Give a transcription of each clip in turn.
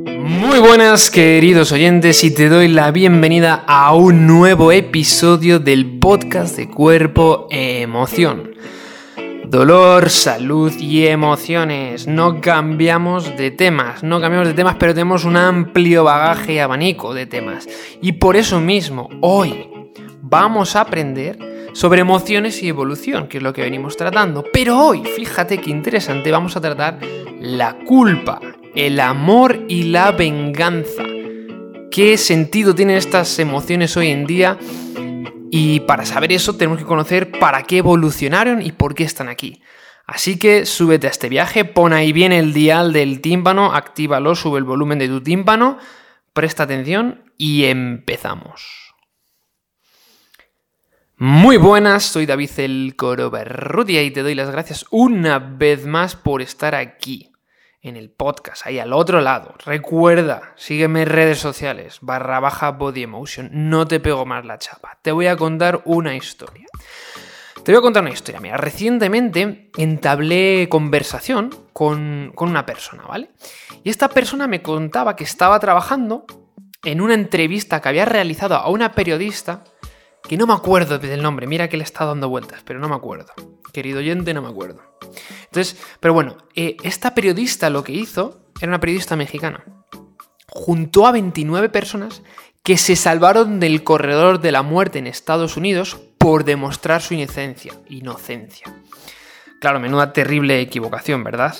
Muy buenas queridos oyentes y te doy la bienvenida a un nuevo episodio del podcast de cuerpo e emoción. Dolor, salud y emociones. No cambiamos de temas, no cambiamos de temas, pero tenemos un amplio bagaje y abanico de temas. Y por eso mismo, hoy vamos a aprender sobre emociones y evolución, que es lo que venimos tratando. Pero hoy, fíjate qué interesante, vamos a tratar la culpa, el amor y la venganza. ¿Qué sentido tienen estas emociones hoy en día? Y para saber eso tenemos que conocer para qué evolucionaron y por qué están aquí. Así que súbete a este viaje, pon ahí bien el dial del tímpano, actívalo, sube el volumen de tu tímpano, presta atención y empezamos. Muy buenas, soy David el Coro y te doy las gracias una vez más por estar aquí en el podcast, ahí al otro lado. Recuerda, sígueme en redes sociales, barra baja body emotion, no te pego más la chapa. Te voy a contar una historia. Te voy a contar una historia. Mira, recientemente entablé conversación con, con una persona, ¿vale? Y esta persona me contaba que estaba trabajando en una entrevista que había realizado a una periodista que no me acuerdo del nombre, mira que le está dando vueltas, pero no me acuerdo. Querido oyente, no me acuerdo. Entonces, pero bueno, eh, esta periodista lo que hizo era una periodista mexicana. Juntó a 29 personas que se salvaron del corredor de la muerte en Estados Unidos por demostrar su inocencia. Inocencia. Claro, menuda terrible equivocación, ¿verdad?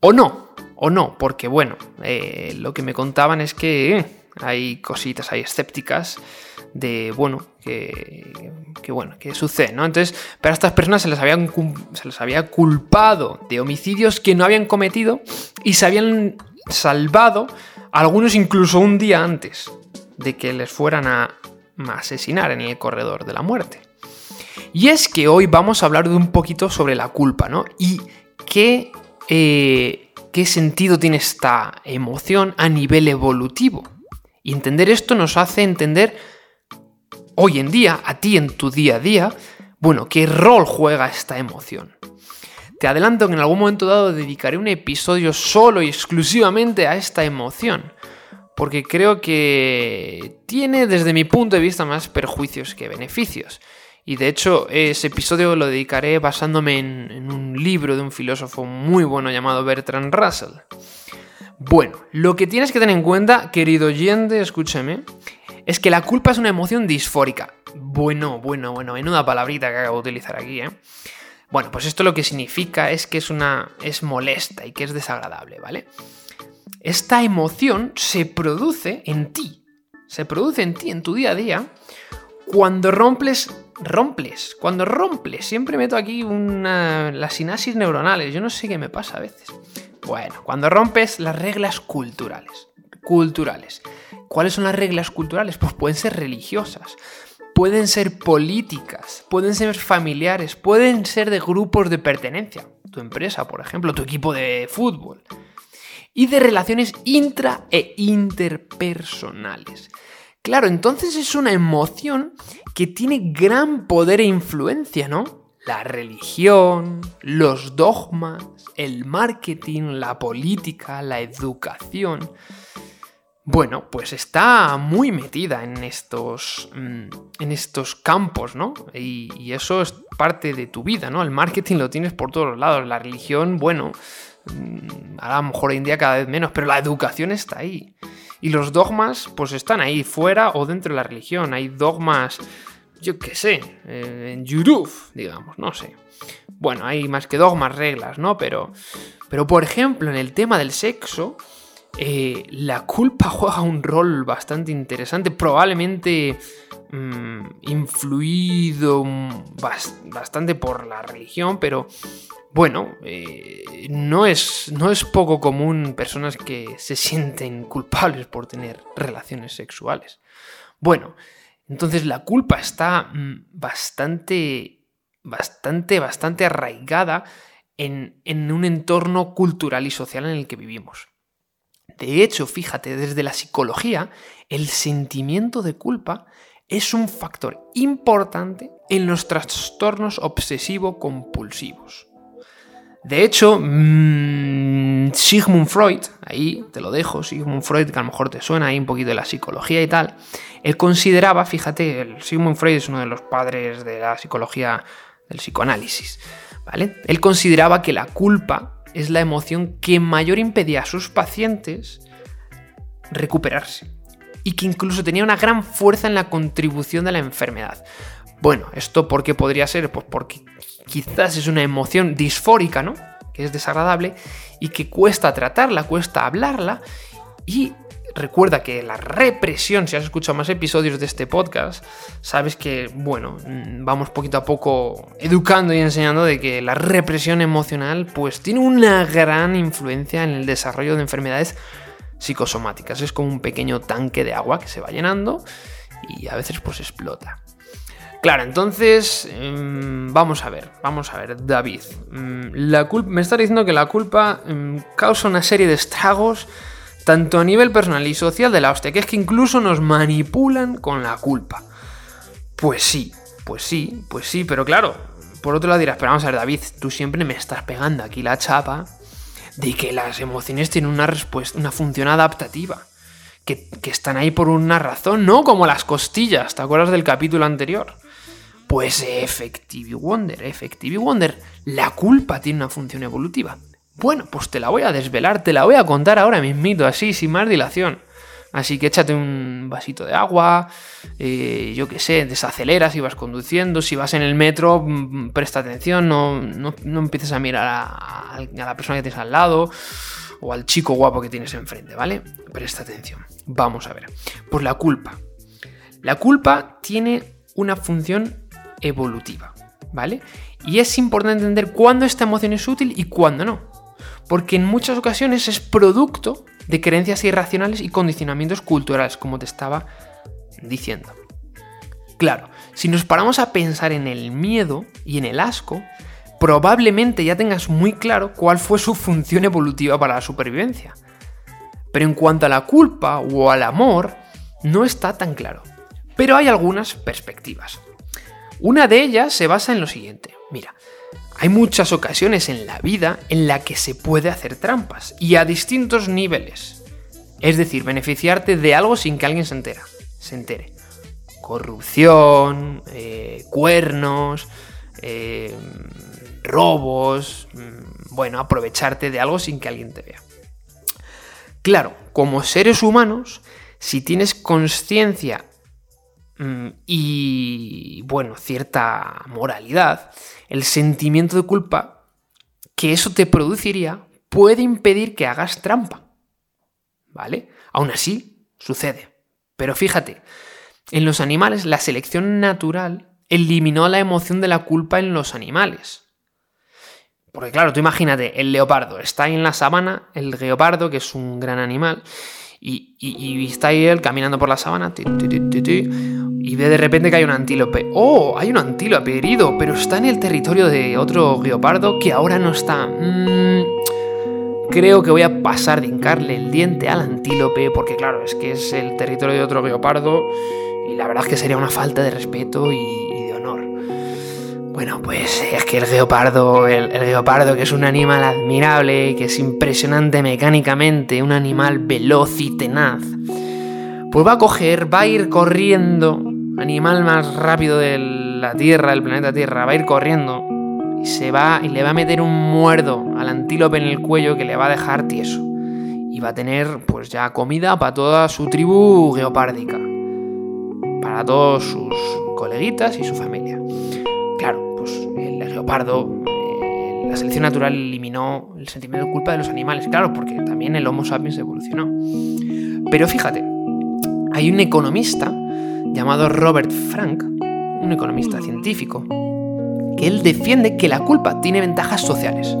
O no, o no, porque bueno, eh, lo que me contaban es que eh, hay cositas hay escépticas de, bueno, que, bueno, que sucede, ¿no? Entonces, pero a estas personas se les, se les había culpado de homicidios que no habían cometido y se habían salvado, algunos incluso un día antes de que les fueran a asesinar en el corredor de la muerte. Y es que hoy vamos a hablar de un poquito sobre la culpa, ¿no? Y qué, eh, qué sentido tiene esta emoción a nivel evolutivo. Y entender esto nos hace entender hoy en día, a ti en tu día a día, bueno, qué rol juega esta emoción. Te adelanto que en algún momento dado dedicaré un episodio solo y exclusivamente a esta emoción, porque creo que tiene desde mi punto de vista más perjuicios que beneficios. Y de hecho ese episodio lo dedicaré basándome en, en un libro de un filósofo muy bueno llamado Bertrand Russell. Bueno, lo que tienes que tener en cuenta, querido oyente, escúcheme, es que la culpa es una emoción disfórica. Bueno, bueno, bueno, menuda palabrita que acabo de utilizar aquí, ¿eh? Bueno, pues esto lo que significa es que es una. es molesta y que es desagradable, ¿vale? Esta emoción se produce en ti. Se produce en ti, en tu día a día, cuando rompes. rompes. Cuando rompes. Siempre meto aquí una. las sinasis neuronales. Yo no sé qué me pasa a veces. Bueno, cuando rompes las reglas culturales. Culturales. ¿Cuáles son las reglas culturales? Pues pueden ser religiosas, pueden ser políticas, pueden ser familiares, pueden ser de grupos de pertenencia. Tu empresa, por ejemplo, tu equipo de fútbol. Y de relaciones intra e interpersonales. Claro, entonces es una emoción que tiene gran poder e influencia, ¿no? La religión, los dogmas, el marketing, la política, la educación. Bueno, pues está muy metida en estos, mm, en estos campos, ¿no? Y, eso es parte de tu vida, ¿no? El marketing lo tienes por todos lados. La religión, bueno, mm, a lo mejor hoy en día cada vez menos, pero la educación está ahí. Y los dogmas, pues están ahí, fuera o dentro de la religión. Hay dogmas, yo qué sé, eh, en YouTube, digamos, no sé. Bueno, hay más que dogmas, reglas, ¿no? Pero, pero por ejemplo, en el tema del sexo, eh, la culpa juega un rol bastante interesante, probablemente mm, influido bastante por la religión, pero bueno, eh, no, es, no es poco común personas que se sienten culpables por tener relaciones sexuales. Bueno, entonces la culpa está mm, bastante, bastante, bastante arraigada en un entorno cultural y social en el que vivimos. De hecho, fíjate, desde la psicología, el sentimiento de culpa es un factor importante en los trastornos obsesivo-compulsivos. De hecho, mm, Sigmund Freud, ahí te lo dejo, Sigmund Freud, que a lo mejor te suena ahí un poquito de la psicología y tal, él consideraba, fíjate, Sigmund Freud es uno de los padres de la psicología del psicoanálisis, ¿vale? Él consideraba que la culpa es la emoción que mayor impedía a sus pacientes recuperarse y que incluso tenía una gran fuerza en la contribución de la enfermedad. Bueno, ¿esto por qué podría ser? Pues porque quizás es una emoción disfórica, ¿no? Que es desagradable y que cuesta tratarla, cuesta hablarla y recuerda que la represión, si has escuchado más episodios de este podcast, sabes que, bueno, mm, vamos poquito a poco educando y enseñando de que la represión emocional pues tiene una gran influencia en el desarrollo de enfermedades psicosomáticas. Es como un pequeño tanque de agua que se va llenando y a veces pues explota. Claro, entonces em, vamos a ver, vamos a ver, David. La me está diciendo que la culpa em, causa una serie de estragos tanto a nivel personal y social de la hostia, que es que incluso nos manipulan con la culpa. Pues sí, pues sí, pues sí, pero claro, por otro lado dirás, pero vamos a ver, David, tú siempre me estás pegando aquí la chapa de que las emociones tienen una respuesta, una función adaptativa. Que, que, están ahí por una razón, no como las costillas, ¿te acuerdas del capítulo anterior? Pues Effective Wonder, Effective Wonder, la culpa tiene una función evolutiva. Bueno, pues te la voy a desvelar, te la voy a contar ahora mismito, así, sin más dilación. Así que échate un vasito de agua, eh, yo qué sé, desaceleras si vas conduciendo, si vas en el metro, mm, presta atención, no, no, empieces a mirar a, a, la persona que tienes al lado o al chico guapo que tienes enfrente, ¿vale? Presta atención. Vamos a ver. Pues la culpa. La culpa tiene una función evolutiva, ¿vale? Y es importante entender cuándo esta emoción es útil y cuándo no. Porque en muchas ocasiones es producto de creencias irracionales y condicionamientos culturales, como te estaba diciendo. Claro, si nos paramos a pensar en el miedo y en el asco, probablemente ya tengas muy claro cuál fue su función evolutiva para la supervivencia. Pero en cuanto a la culpa o al amor, no está tan claro. Pero hay algunas perspectivas. Una de ellas se basa en lo siguiente. Mira, hay muchas ocasiones en la vida en la que se puede hacer trampas y a distintos niveles. Es decir, beneficiarte de algo sin que alguien se, entera, se entere. Corrupción, eh, cuernos, eh, robos, mm, bueno, aprovecharte de algo sin que alguien te vea. Claro, como seres humanos, si tienes conciencia y, bueno, cierta moralidad, el sentimiento de culpa que eso te produciría puede impedir que hagas trampa. ¿Vale? Aún así, sucede. Pero fíjate, en los animales la selección natural eliminó la emoción de la culpa en los animales. Porque claro, tú imagínate, el leopardo está en la sabana, el leopardo, que es un gran animal, y, está ahí él caminando por la sabana, y ve de repente que hay un antílope. ¡Oh! Hay un antílope herido, pero está en el territorio de otro guiopardo que ahora no está. Mm, creo que voy a pasar de hincarle el diente al antílope, porque claro, es que es el territorio de otro guiopardo, y la verdad es que sería una falta de respeto y, de honor. Bueno, pues es que el guiopardo, el, el guepardo, que es un animal admirable, que es impresionante mecánicamente, un animal veloz y tenaz, pues va a coger, va a ir corriendo animal más rápido de la Tierra, del planeta Tierra, va a ir corriendo y se va y le va a meter un muerdo al antílope en el cuello que le va a dejar tieso. Y va a tener pues ya comida para toda su tribu geopárdica. Para todos sus coleguitas y su familia. Claro, pues el leopardo, eh, la selección natural eliminó el sentimiento de culpa de los animales. Claro, porque también el Homo sapiens evolucionó. Pero fíjate, hay un economista llamado Robert Frank, un economista científico, que él defiende que la culpa tiene ventajas sociales,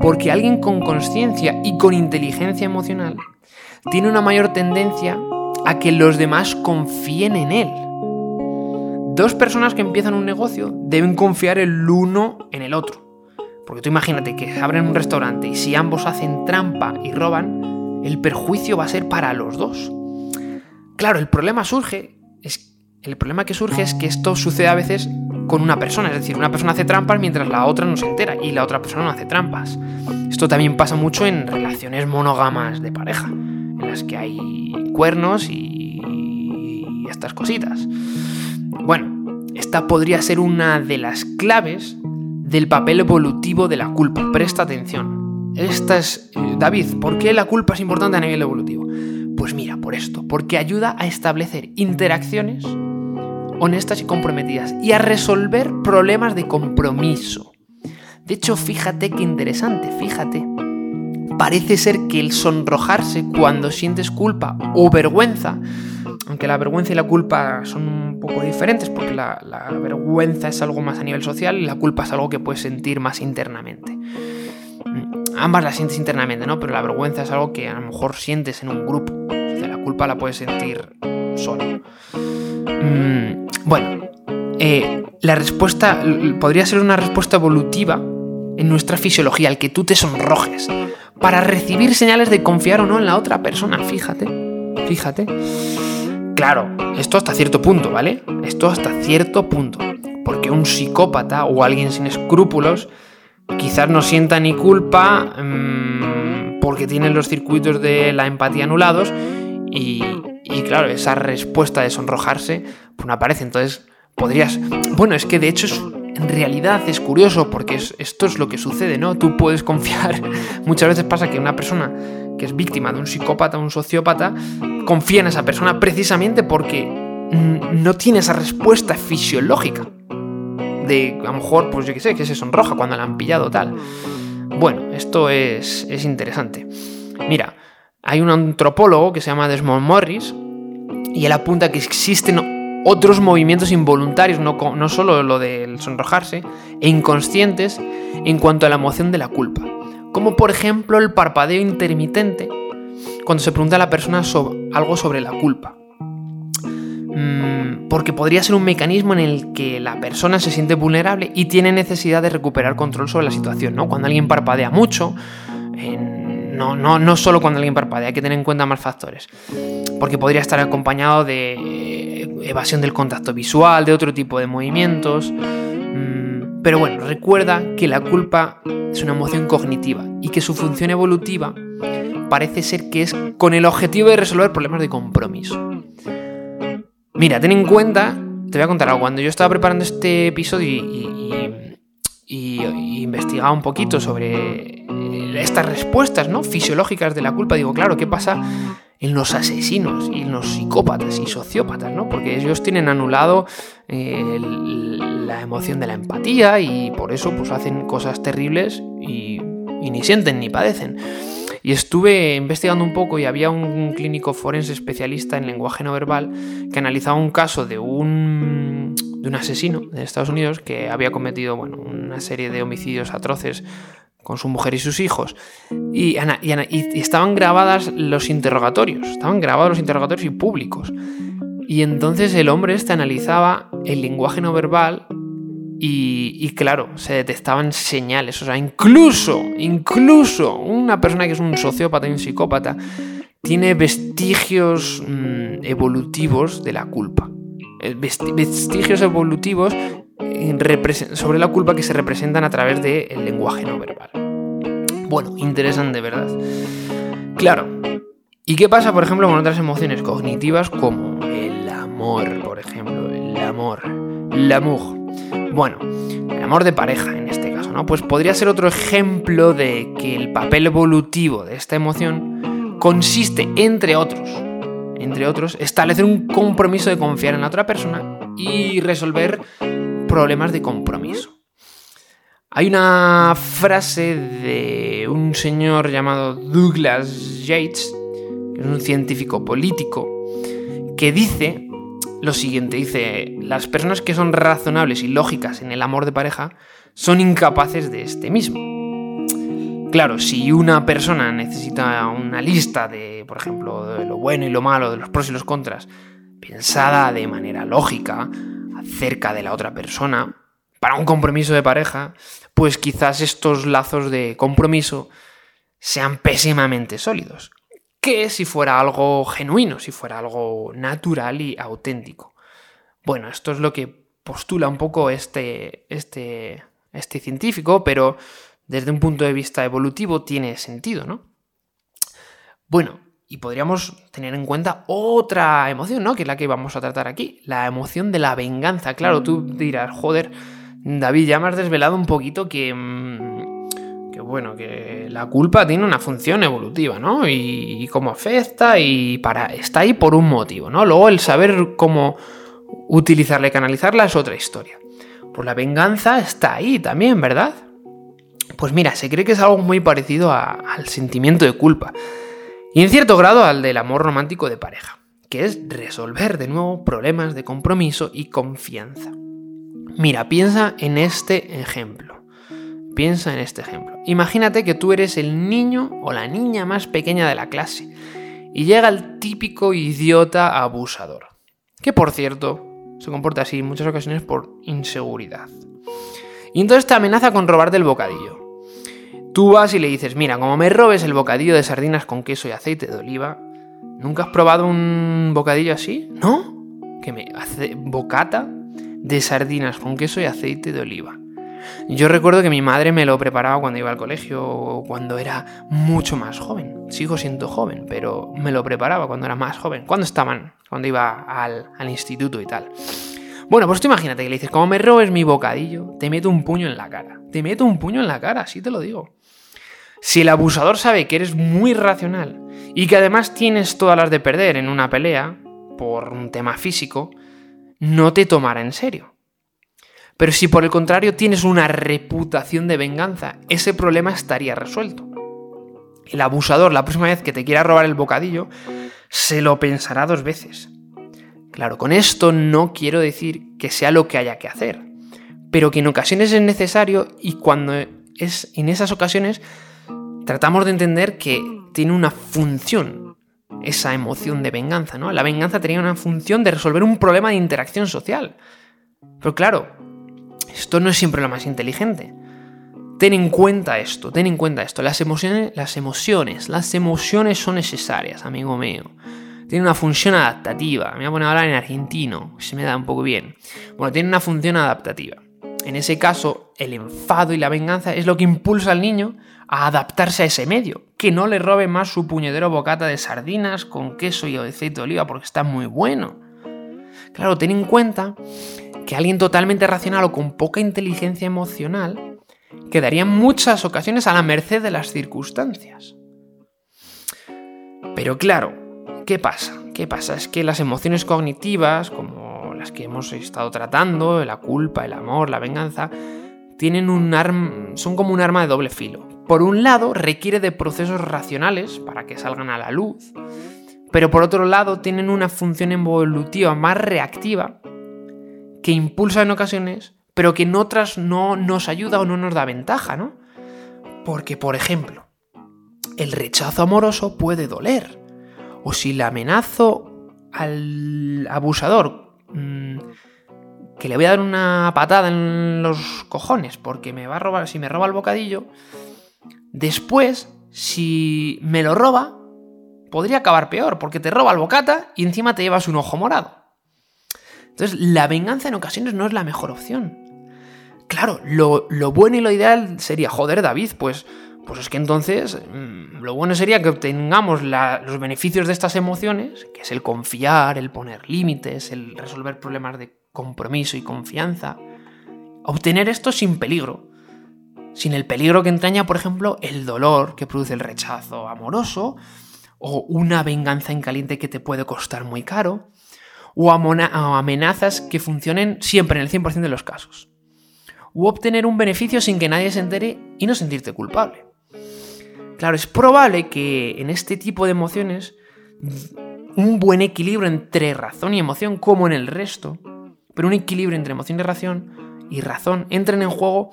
porque alguien con conciencia y con inteligencia emocional tiene una mayor tendencia a que los demás confíen en él. Dos personas que empiezan un negocio deben confiar el uno en el otro. Porque tú imagínate que abren un restaurante y si ambos hacen trampa y roban, el perjuicio va a ser para los dos. Claro, el problema surge el problema que surge es que esto sucede a veces con una persona. Es decir, una persona hace trampas mientras la otra no se entera y la otra persona no hace trampas. Esto también pasa mucho en relaciones monógamas de pareja, en las que hay cuernos y estas cositas. Bueno, esta podría ser una de las claves del papel evolutivo de la culpa. Presta atención. Esta es... Eh, David, ¿por qué la culpa es importante a nivel evolutivo? Pues mira, por esto, porque ayuda a establecer interacciones honestas y comprometidas y a resolver problemas de compromiso. De hecho, fíjate qué interesante, fíjate. Parece ser que el sonrojarse cuando sientes culpa o vergüenza, aunque la vergüenza y la culpa son un poco diferentes, porque la, vergüenza es algo más a nivel social y la culpa es algo que puedes sentir más internamente. Mm, ambas las sientes internamente, ¿no? Pero la vergüenza es algo que a lo mejor sientes en un grupo. Culpa la puedes sentir solo. Mm, bueno, eh, la respuesta podría ser una respuesta evolutiva en nuestra fisiología, al que tú te sonrojes, para recibir señales de confiar o no en la otra persona, fíjate, fíjate. Claro, esto hasta cierto punto, ¿vale? Esto hasta cierto punto. Porque un psicópata o alguien sin escrúpulos quizás no sienta ni culpa mmm, porque tiene los circuitos de la empatía anulados y, claro, esa respuesta de sonrojarse pues no aparece. Entonces podrías... Bueno, es que de hecho en realidad es curioso porque esto es lo que sucede, ¿no? Tú puedes confiar. Muchas veces pasa que una persona que es víctima de un psicópata, un sociópata, confía en esa persona precisamente porque no tiene esa respuesta fisiológica. De a lo mejor, pues yo qué sé, que se sonroja cuando la han pillado tal. Bueno, esto es, es interesante. Mira, hay un antropólogo que se llama Desmond Morris y él apunta que existen otros movimientos involuntarios, no, no solo lo del sonrojarse, e inconscientes en cuanto a la emoción de la culpa. Como por ejemplo el parpadeo intermitente cuando se pregunta a la persona algo sobre la culpa. Mm, porque podría ser un mecanismo en el que la persona se siente vulnerable y tiene necesidad de recuperar control sobre la situación. ¿no? Cuando alguien parpadea mucho, en no, no, no solo cuando alguien parpadea, hay que tener en cuenta más factores. Porque podría estar acompañado de eh, evasión del contacto visual, de otro tipo de movimientos. Mm, pero bueno, recuerda que la culpa es una emoción cognitiva y que su función evolutiva parece ser que es con el objetivo de resolver problemas de compromiso. Mira, ten en cuenta, te voy a contar algo. Cuando yo estaba preparando este episodio y, y, y investigaba un poquito sobre estas respuestas ¿no? fisiológicas de la culpa, digo, claro, ¿qué pasa en los asesinos y en los psicópatas y sociópatas? ¿no? Porque ellos tienen anulado eh, la emoción de la empatía y por eso pues, hacen cosas terribles y, ni sienten ni padecen. Y estuve investigando un poco y había un clínico forense especialista en lenguaje no verbal que analizaba un caso de un, de un asesino de Estados Unidos que había cometido bueno, una serie de homicidios atroces con su mujer y sus hijos. Y, estaban grabadas los interrogatorios, estaban grabados los interrogatorios y públicos. Y entonces el hombre este analizaba el lenguaje no verbal y, claro, se detectaban señales. O sea, incluso, incluso una persona que es un sociópata y un psicópata tiene vestigios mm, evolutivos de la culpa. Eh, vestigios evolutivos sobre la culpa que se representan a través del lenguaje no verbal. Bueno, interesante, ¿verdad? Claro. ¿Y qué pasa, por ejemplo, con otras emociones cognitivas como el amor, por ejemplo? El amor. El amor. Bueno, el amor de pareja en este caso, ¿no? Pues podría ser otro ejemplo de que el papel evolutivo de esta emoción consiste, entre otros, entre otros, establecer un compromiso de confiar en la otra persona y resolver problemas de compromiso. Hay una frase de un señor llamado Douglas Yates, que es un científico político, que dice lo siguiente, dice, las personas que son razonables y lógicas en el amor de pareja son incapaces de este mismo. Claro, si una persona necesita una lista de, por ejemplo, de lo bueno y lo malo, de los pros y los contras, pensada de manera lógica, cerca de la otra persona, para un compromiso de pareja, pues quizás estos lazos de compromiso sean pésimamente sólidos. Que si fuera algo genuino, si fuera algo natural y auténtico. Bueno, esto es lo que postula un poco este, este, este científico, pero desde un punto de vista evolutivo tiene sentido, ¿no? Bueno, y podríamos tener en cuenta otra emoción, ¿no? Que es la que vamos a tratar aquí, la emoción de la venganza. Claro, tú dirás, joder, David, ya me has desvelado un poquito que, mm, que bueno, que la culpa tiene una función evolutiva, ¿no? Y, cómo afecta y para está ahí por un motivo, ¿no? Luego el saber cómo utilizarla y canalizarla es otra historia. Pues la venganza está ahí también, ¿verdad? Pues mira, se cree que es algo muy parecido al sentimiento de culpa y en cierto grado al del amor romántico de pareja, que es resolver de nuevo problemas de compromiso y confianza. Mira, piensa en este ejemplo. Piensa en este ejemplo. Imagínate que tú eres el niño o la niña más pequeña de la clase y llega el típico idiota abusador, que por cierto se comporta así en muchas ocasiones por inseguridad. Y entonces te amenaza con robarte el bocadillo. Tú vas y le dices, mira, como me robes el bocadillo de sardinas con queso y aceite de oliva, ¿nunca has probado un bocadillo así? ¿No? Que me hace bocata de sardinas con queso y aceite de oliva. Yo recuerdo que mi madre me lo preparaba cuando iba al colegio, cuando era mucho más joven. Sigo siendo joven, pero me lo preparaba cuando era más joven. Cuando estaban, cuando iba al, al instituto y tal. Bueno, pues tú imagínate que le dices, como me robes mi bocadillo, te meto un puño en la cara. Te meto un puño en la cara, así te lo digo. Si el abusador sabe que eres muy racional y que además tienes todas las de perder en una pelea, por un tema físico, no te tomará en serio. Pero si por el contrario tienes una reputación de venganza, ese problema estaría resuelto. El abusador, la próxima vez que te quiera robar el bocadillo, se lo pensará dos veces. Claro, con esto no quiero decir que sea lo que haya que hacer, pero que en ocasiones es necesario y cuando es en esas ocasiones tratamos de entender que tiene una función esa emoción de venganza, ¿no? La venganza tenía una función de resolver un problema de interacción social. Pero claro, esto no es siempre lo más inteligente. Ten en cuenta esto, ten en cuenta esto. Las emociones, las emociones, las emociones son necesarias, amigo mío. Tiene una función adaptativa. Me voy a poner a hablar en argentino, se me da un poco bien. Bueno, tiene una función adaptativa. En ese caso, el enfado y la venganza es lo que impulsa al niño a adaptarse a ese medio, que no le robe más su puñedero bocata de sardinas con queso y aceite de oliva porque está muy bueno. Claro, ten en cuenta que alguien totalmente racional o con poca inteligencia emocional quedaría en muchas ocasiones a la merced de las circunstancias. Pero claro, ¿qué pasa? ¿Qué pasa? Es que las emociones cognitivas, como las que hemos estado tratando, la culpa, el amor, la venganza, tienen un son como un arma de doble filo. Por un lado, requiere de procesos racionales para que salgan a la luz, pero por otro lado tienen una función evolutiva más reactiva que impulsa en ocasiones, pero que en otras no nos ayuda o no nos da ventaja, ¿no? Porque, por ejemplo, el rechazo amoroso puede doler, o si le amenazo al abusador mm, que le voy a dar una patada en los cojones porque me va a robar, si me roba el bocadillo, Después, si me lo roba, podría acabar peor, porque te roba el bocata y encima te llevas un ojo morado. Entonces, la venganza en ocasiones no es la mejor opción. Claro, lo, bueno y lo ideal sería, joder, David, pues, pues es que entonces mm, lo bueno sería que obtengamos los beneficios de estas emociones, que es el confiar, el poner límites, el resolver problemas de compromiso y confianza, obtener esto sin peligro sin el peligro que entraña, por ejemplo, el dolor que produce el rechazo amoroso, o una venganza en caliente que te puede costar muy caro, o amenazas que funcionen siempre en el 100% de los casos, o obtener un beneficio sin que nadie se entere y no sentirte culpable. Claro, es probable que en este tipo de emociones un buen equilibrio entre razón y emoción, como en el resto, pero un equilibrio entre emoción y razón y razón entren en juego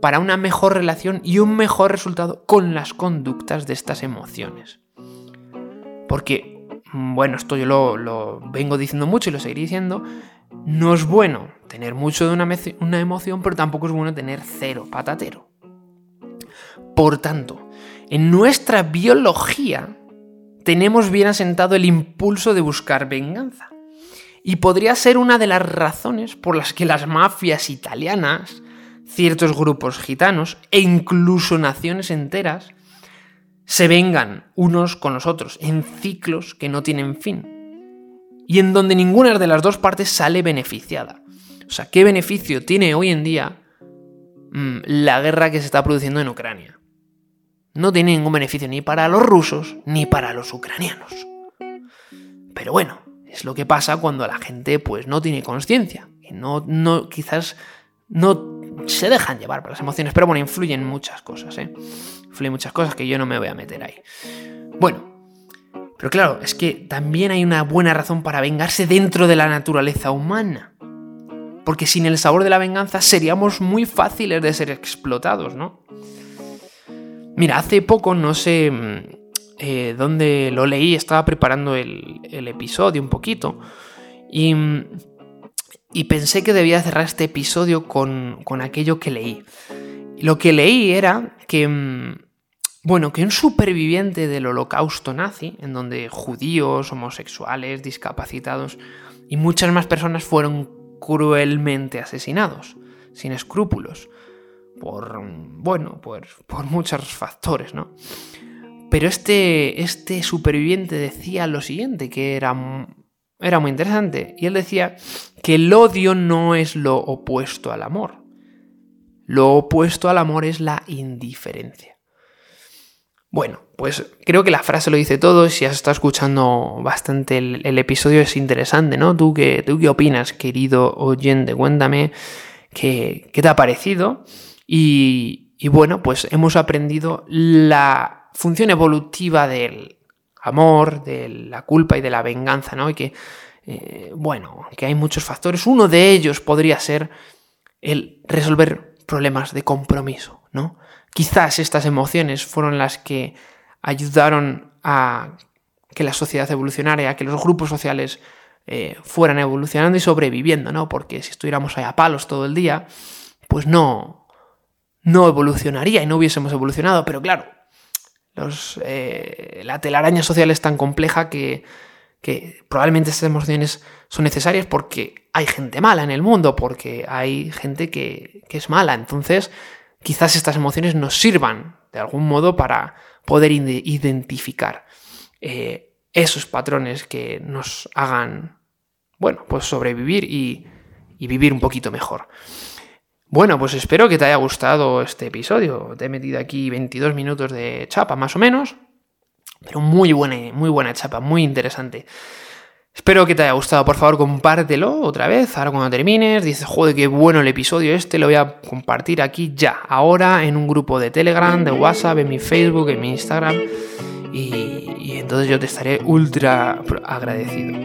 para una mejor relación y un mejor resultado con las conductas de estas emociones. Porque, mm, bueno, esto yo lo, vengo diciendo mucho y lo seguiré diciendo, no es bueno tener mucho de una, una emoción, pero tampoco es bueno tener cero patatero. Por tanto, en nuestra biología tenemos bien asentado el impulso de buscar venganza. Y podría ser una de las razones por las que las mafias italianas, ciertos grupos gitanos e incluso naciones enteras se vengan unos con los otros en ciclos que no tienen fin. Y en donde ninguna de las dos partes sale beneficiada. O sea, ¿qué beneficio tiene hoy en día mm, la guerra que se está produciendo en Ucrania? No tiene ningún beneficio ni para los rusos ni para los ucranianos. Pero bueno, es lo que pasa cuando la gente pues no tiene conciencia. No, no, quizás no se dejan llevar por las emociones, pero bueno, influyen muchas cosas, ¿eh? Influyen muchas cosas que yo no me voy a meter ahí. Bueno, pero claro, es que también hay una buena razón para vengarse dentro de la naturaleza humana. Porque sin el sabor de la venganza seríamos muy fáciles de ser explotados, ¿no? Mira, hace poco, no sé mm, eh, dónde lo leí, estaba preparando el, episodio un poquito. Y mm, y pensé que debía cerrar este episodio con, aquello que leí. Lo que leí era que, mm, bueno, que un superviviente del holocausto nazi, en donde judíos, homosexuales, discapacitados y muchas más personas fueron cruelmente asesinados, sin escrúpulos, por, bueno, por, por muchos factores, ¿no? Pero este, este superviviente decía lo siguiente, que era era muy interesante. Y él decía que el odio no es lo opuesto al amor. Lo opuesto al amor es la indiferencia. Bueno, pues creo que la frase lo dice todo. Si has estado escuchando bastante el, episodio es interesante, ¿no? ¿Tú qué, ¿Tú qué opinas, querido oyente? Cuéntame qué, qué te ha parecido. Y, y bueno, pues hemos aprendido la función evolutiva del, amor, de la culpa y de la venganza, ¿no? Y que, eh, bueno, que hay muchos factores. Uno de ellos podría ser el resolver problemas de compromiso, ¿no? Quizás estas emociones fueron las que ayudaron a que la sociedad evolucionara, a que los grupos sociales eh, fueran evolucionando y sobreviviendo, ¿no? Porque si estuviéramos ahí a palos todo el día, pues no, no evolucionaría y no hubiésemos evolucionado. Pero claro, eh, la telaraña social es tan compleja que, probablemente estas emociones son necesarias porque hay gente mala en el mundo, porque hay gente que, es mala. Entonces, quizás estas emociones nos sirvan de algún modo para poder identificar eh, esos patrones que nos hagan, bueno, pues sobrevivir y vivir un poquito mejor. Bueno, pues espero que te haya gustado este episodio. Te he metido aquí 22 minutos de chapa, más o menos. Pero muy buena, muy buena chapa, muy interesante. Espero que te haya gustado. Por favor, compártelo otra vez. Ahora cuando termines, dices, joder, qué bueno el episodio este. Lo voy a compartir aquí ya. Ahora en un grupo de Telegram, de WhatsApp, en mi Facebook, en mi Instagram. Y, entonces yo te estaré ultra agradecido.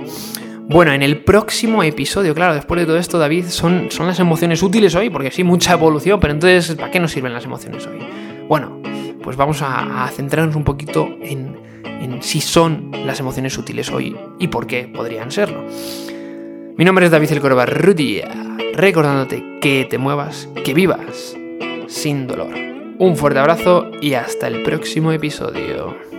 Bueno, en el próximo episodio, claro, después de todo esto, David, son, son las emociones útiles hoy, porque sí, mucha evolución, pero entonces, ¿para qué nos sirven las emociones hoy? Bueno, pues vamos a, centrarnos un poquito en, en, si son las emociones útiles hoy y por qué podrían serlo. Mi nombre es David El Corbarrutia, recordándote que te muevas, que vivas sin dolor. Un fuerte abrazo y hasta el próximo episodio.